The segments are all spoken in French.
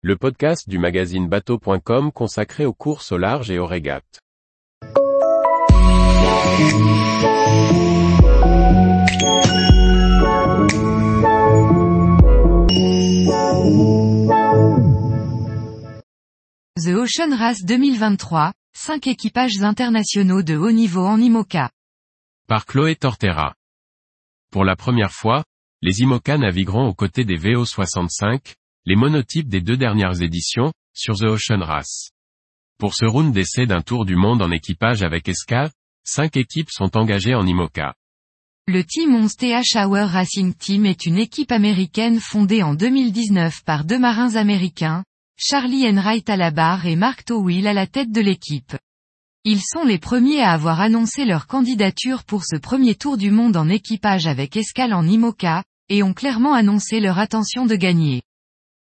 le podcast du magazine bateau.com consacré aux courses au large et aux régates. The Ocean Race 2023, 5 équipages internationaux de haut niveau en IMOCA. Par Chloé Tortera. Pour la première fois, les IMOCA navigueront aux côtés des VO65, les monotypes des deux dernières éditions, sur The Ocean Race. Pour ce round d'essai d'un tour du monde en équipage avec escale, cinq équipes sont engagées en IMOCA. Le Team 11 TH Racing Team est une équipe américaine fondée en 2019 par deux marins américains, Charlie Enright à la barre et Mark Towil à la tête de l'équipe. Ils sont les premiers à avoir annoncé leur candidature pour ce premier tour du monde en équipage avec escale en IMOCA, et ont clairement annoncé leur intention de gagner.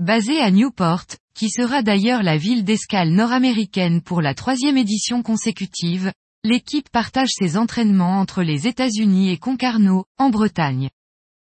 Basé à Newport, qui sera d'ailleurs la ville d'escale nord-américaine pour la troisième édition consécutive, l'équipe partage ses entraînements entre les États-Unis et Concarneau, en Bretagne.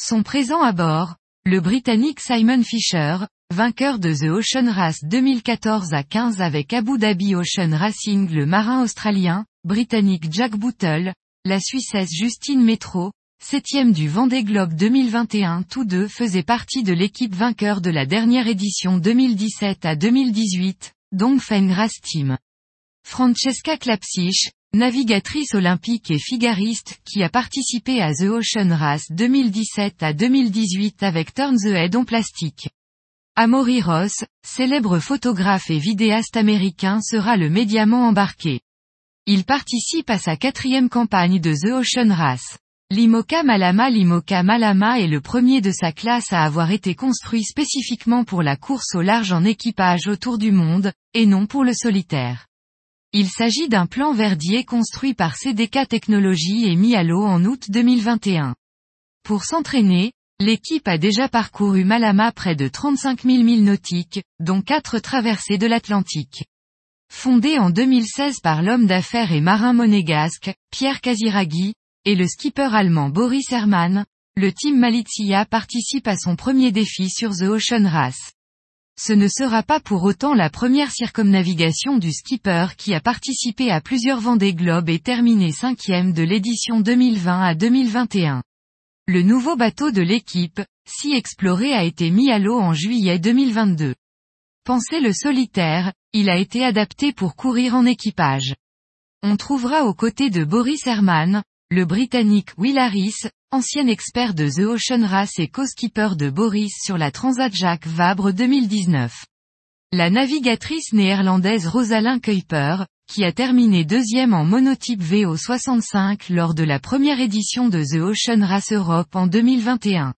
Sont présents à bord, le Britannique Simon Fisher, vainqueur de The Ocean Race 2014 à 15 avec Abu Dhabi Ocean Racing le marin australien, britannique Jack Bootle, la Suissesse Justine Metro, septième du Vendée Globe 2021 tous deux faisaient partie de l'équipe vainqueur de la dernière édition 2017 à 2018, Dongfeng Race Team. Francesca Klapsich, navigatrice olympique et figariste qui a participé à The Ocean Race 2017 à 2018 avec Turn the Head en plastique. Amory Ross, célèbre photographe et vidéaste américain sera le médiamant embarqué. Il participe à sa quatrième campagne de The Ocean Race. L'IMOCA Malama L'IMOCA Malama est le premier de sa classe à avoir été construit spécifiquement pour la course au large en équipage autour du monde, et non pour le solitaire. Il s'agit d'un plan verdier construit par CDK Technologies et mis à l'eau en août 2021. Pour s'entraîner, l'équipe a déjà parcouru Malama près de 35 000 milles nautiques, dont quatre traversées de l'Atlantique. Fondé en 2016 par l'homme d'affaires et marin monégasque, Pierre Casiraghi, et le skipper allemand Boris Herrmann, le team Malizia participe à son premier défi sur The Ocean Race. Ce ne sera pas pour autant la première circumnavigation du skipper qui a participé à plusieurs Vendée Globe et terminé cinquième de l'édition 2020 à 2021. Le nouveau bateau de l'équipe, Sea Explorer a été mis à l'eau en juillet 2022. Pensez le solitaire, il a été adapté pour courir en équipage. On trouvera aux côtés de Boris Herrmann, le Britannique Will Harris, ancien expert de The Ocean Race et co-skipper de Boris sur la Transat Jacques Vabre 2019. La navigatrice néerlandaise Rosalind Kuiper, qui a terminé deuxième en monotype VO65 lors de la première édition de The Ocean Race Europe en 2021.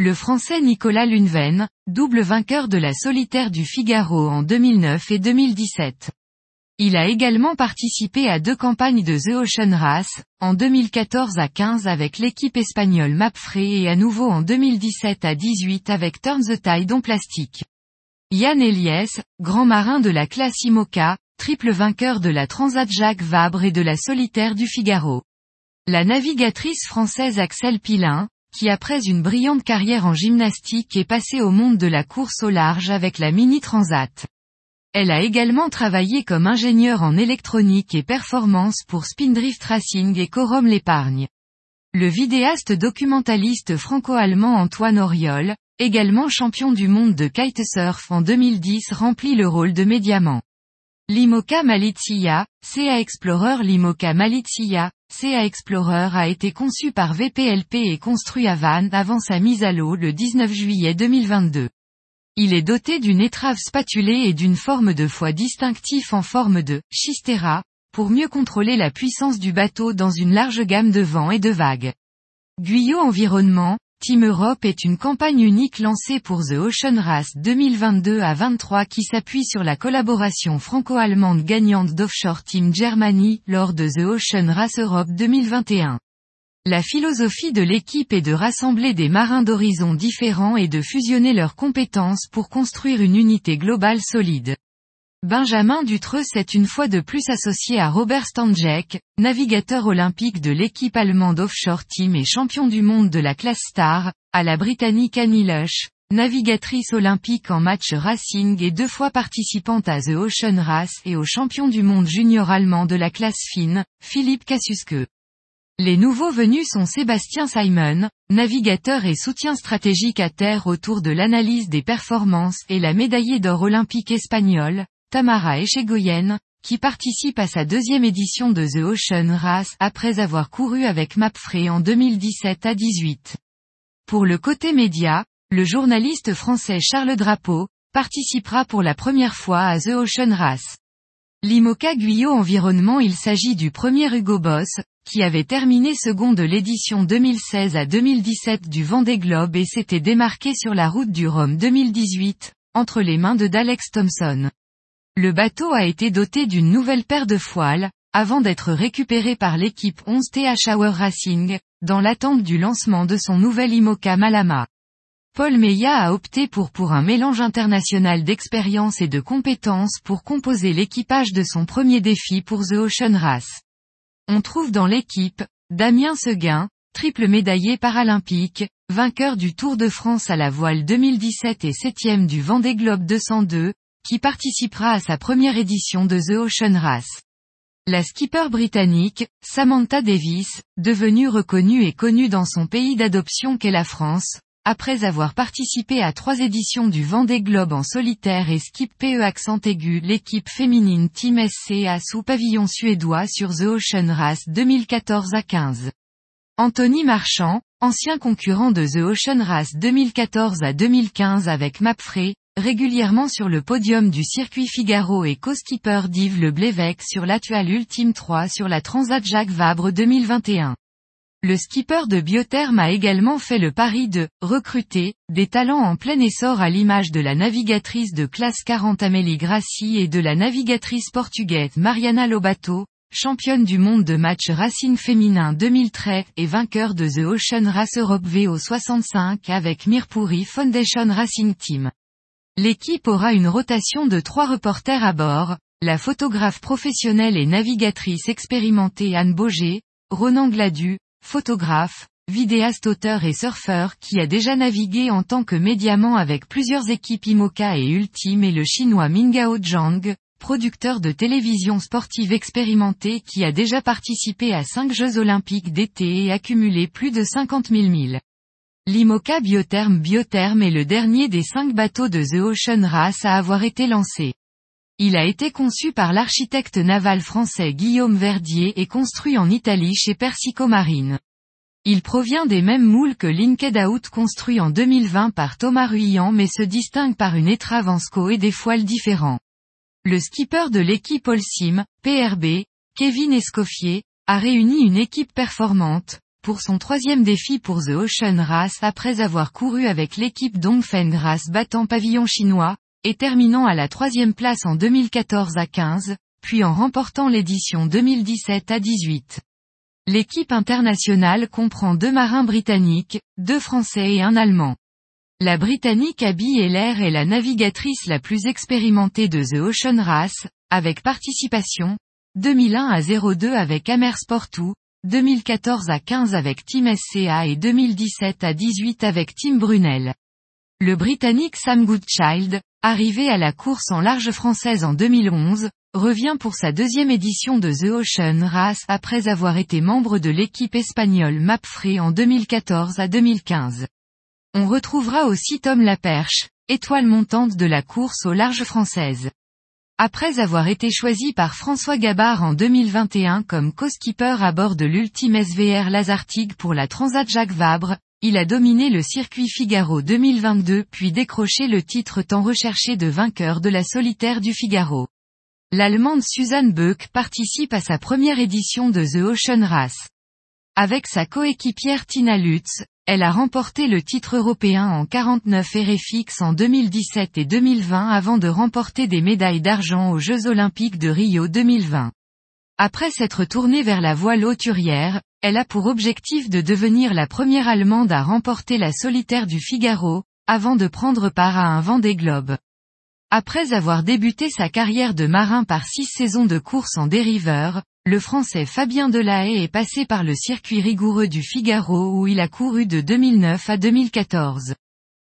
Le français Nicolas Lunven, double vainqueur de la solitaire du Figaro en 2009 et 2017. Il a également participé à deux campagnes de The Ocean Race, en 2014 à 15 avec l'équipe espagnole Mapfre et à nouveau en 2017 à 18 avec Turn the Tide en plastique. Yann Eliès, grand marin de la classe IMOCA, triple vainqueur de la Transat Jacques Vabre et de la solitaire du Figaro. La navigatrice française Axel Pilin, qui après une brillante carrière en gymnastique est passée au monde de la course au large avec la Mini Transat. Elle a également travaillé comme ingénieure en électronique et performance pour Spindrift Racing et Corum l'épargne. Le vidéaste documentaliste franco-allemand Antoine Auriol, également champion du monde de kitesurf en 2010 remplit le rôle de médiamant. L'IMOCA Malizia, CA Explorer L'IMOCA Malizia, CA Explorer a été conçu par VPLP et construit à Vannes avant sa mise à l'eau le 19 juillet 2022. Il est doté d'une étrave spatulée et d'une forme de foie distinctif en forme de schistera, pour mieux contrôler la puissance du bateau dans une large gamme de vents et de vagues. Guyot Environnement, Team Europe est une campagne unique lancée pour The Ocean Race 2022 à 23 qui s'appuie sur la collaboration franco-allemande gagnante d'Offshore Team Germany lors de The Ocean Race Europe 2021. La philosophie de l'équipe est de rassembler des marins d'horizons différents et de fusionner leurs compétences pour construire une unité globale solide. Benjamin Dutreux s'est une fois de plus associé à Robert Stanjek, navigateur olympique de l'équipe allemande Offshore Team et champion du monde de la classe Star, à la britannique Annie Lush, navigatrice olympique en match racing et deux fois participante à The Ocean Race et au champion du monde junior allemand de la classe fine, Philippe Kassuske. Les nouveaux venus sont Sébastien Simon, navigateur et soutien stratégique à terre autour de l'analyse des performances et la médaillée d'or olympique espagnole, Tamara Echegoyen, qui participe à sa deuxième édition de The Ocean Race après avoir couru avec Mapfre en 2017 à 18. Pour le côté média, le journaliste français Charles Drapeau, participera pour la première fois à The Ocean Race. L'IMOCA Guyot Environnement il s'agit du premier Hugo Boss, qui avait terminé second de l'édition 2016 à 2017 du Vendée Globe et s'était démarqué sur la route du Rhum 2018, entre les mains de d'Alex Thompson. Le bateau a été doté d'une nouvelle paire de foiles, avant d'être récupéré par l'équipe 11 TH Hour Racing, dans l'attente du lancement de son nouvel IMOCA Malama. Paul Meillat a opté pour pour un mélange international d'expérience et de compétences pour composer l'équipage de son premier défi pour The Ocean Race. On trouve dans l'équipe, Damien Seguin, triple médaillé paralympique, vainqueur du Tour de France à la voile 2017 et septième du Vendée Globe 202, qui participera à sa première édition de The Ocean Race. La skipper britannique, Samantha Davis, devenue reconnue et connue dans son pays d'adoption qu'est la France, après avoir participé à trois éditions du Vendée Globe en solitaire et skip PE accent aigu l'équipe féminine Team SCA sous pavillon suédois sur The Ocean Race 2014 à 15. Anthony Marchand, ancien concurrent de The Ocean Race 2014 à 2015 avec Mapfre, régulièrement sur le podium du circuit Figaro et co-skipper d'Yves Le Blévec sur l'Atual Ultime 3 sur la Transat Jacques Vabre 2021. Le skipper de Biotherm a également fait le pari de recruter des talents en plein essor à l'image de la navigatrice de classe 40 Amélie Grassi et de la navigatrice portugaise Mariana Lobato, championne du monde de match racing féminin 2013 et vainqueur de The Ocean Race Europe VO 65 avec Mirpuri Foundation Racing Team. L'équipe aura une rotation de trois reporters à bord, la photographe professionnelle et navigatrice expérimentée Anne Boger, Ronan Gladu, photographe, vidéaste auteur et surfeur qui a déjà navigué en tant que médiamant avec plusieurs équipes IMOCA et Ultime et le chinois Mingao Zhang, producteur de télévision sportive expérimenté qui a déjà participé à cinq Jeux olympiques d'été et accumulé plus de 50 000 milles. L'IMOCA Biotherm Biotherm est le dernier des cinq bateaux de The Ocean Race à avoir été lancé. Il a été conçu par l'architecte naval français Guillaume Verdier et construit en Italie chez Persico Marine. Il provient des mêmes moules que Linked Out construit en 2020 par Thomas Ruyant mais se distingue par une étrave en SCO et des foiles différents. Le skipper de l'équipe Olsim, PRB, Kevin Escoffier, a réuni une équipe performante, pour son troisième défi pour The Ocean Race après avoir couru avec l'équipe Dongfeng Race battant pavillon chinois, et terminant à la troisième place en 2014 à 15, puis en remportant l'édition 2017 à 18. L'équipe internationale comprend deux marins britanniques, deux français et un allemand. La britannique Abby Heller est la navigatrice la plus expérimentée de The Ocean Race, avec participation, 2001 à 02 avec Amersport 2, 2014 à 15 avec Team SCA et 2017 à 18 avec Team Brunel. Le Britannique Sam Goodchild, arrivé à la course en large française en 2011, revient pour sa deuxième édition de The Ocean Race après avoir été membre de l'équipe espagnole Mapfre en 2014 à 2015. On retrouvera aussi Tom Laperche, étoile montante de la course au large française. Après avoir été choisi par François Gabard en 2021 comme co-skipper à bord de l'ultime SVR Lazartigue pour la Transat Jacques Vabre, il a dominé le circuit Figaro 2022 puis décroché le titre tant recherché de vainqueur de la solitaire du Figaro. L'Allemande Suzanne Böck participe à sa première édition de The Ocean Race. Avec sa coéquipière Tina Lutz, elle a remporté le titre européen en 49 RFX en 2017 et 2020 avant de remporter des médailles d'argent aux Jeux Olympiques de Rio 2020. Après s'être tournée vers la voile hauturière, elle a pour objectif de devenir la première Allemande à remporter la solitaire du Figaro, avant de prendre part à un Vendée Globe. Après avoir débuté sa carrière de marin par six saisons de course en dériveur, le Français Fabien Delahaye est passé par le circuit rigoureux du Figaro où il a couru de 2009 à 2014.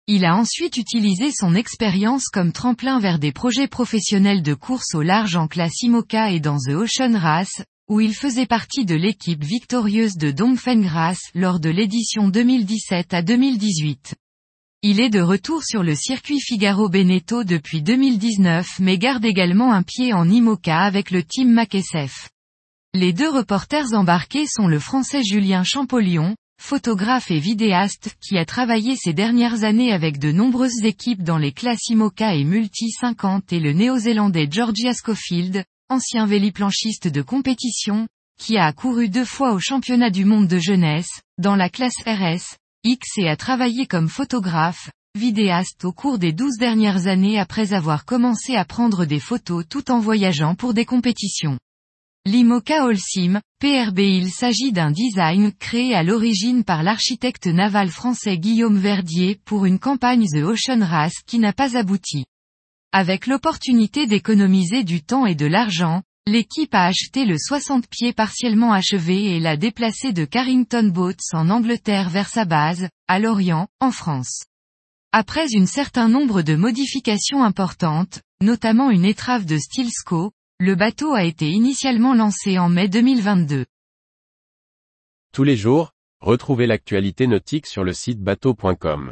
Il a ensuite utilisé son expérience comme tremplin vers des projets professionnels de course au large en classe IMOCA et dans The Ocean Race, où il faisait partie de l'équipe victorieuse de Dongfeng lors de l'édition 2017 à 2018. Il est de retour sur le circuit Figaro Beneteau depuis 2019 mais garde également un pied en IMOCA avec le team MacSF. Les deux reporters embarqués sont le français Julien Champollion, photographe et vidéaste, qui a travaillé ces dernières années avec de nombreuses équipes dans les classes IMOCA et Multi 50 et le néo-zélandais Georgia Schofield, ancien véliplanchiste de compétition, qui a accouru deux fois au championnat du monde de jeunesse, dans la classe RS, X et a travaillé comme photographe, vidéaste au cours des douze dernières années après avoir commencé à prendre des photos tout en voyageant pour des compétitions. L'IMOCA Holcim, PRB Il s'agit d'un design créé à l'origine par l'architecte naval français Guillaume Verdier pour une campagne The Ocean Race qui n'a pas abouti. Avec l'opportunité d'économiser du temps et de l'argent, l'équipe a acheté le 60 pieds partiellement achevé et l'a déplacé de Carrington Boats en Angleterre vers sa base, à Lorient, en France. Après un certain nombre de modifications importantes, notamment une étrave de Stilsco, le bateau a été initialement lancé en mai 2022. Tous les jours, retrouvez l'actualité nautique sur le site bateau.com.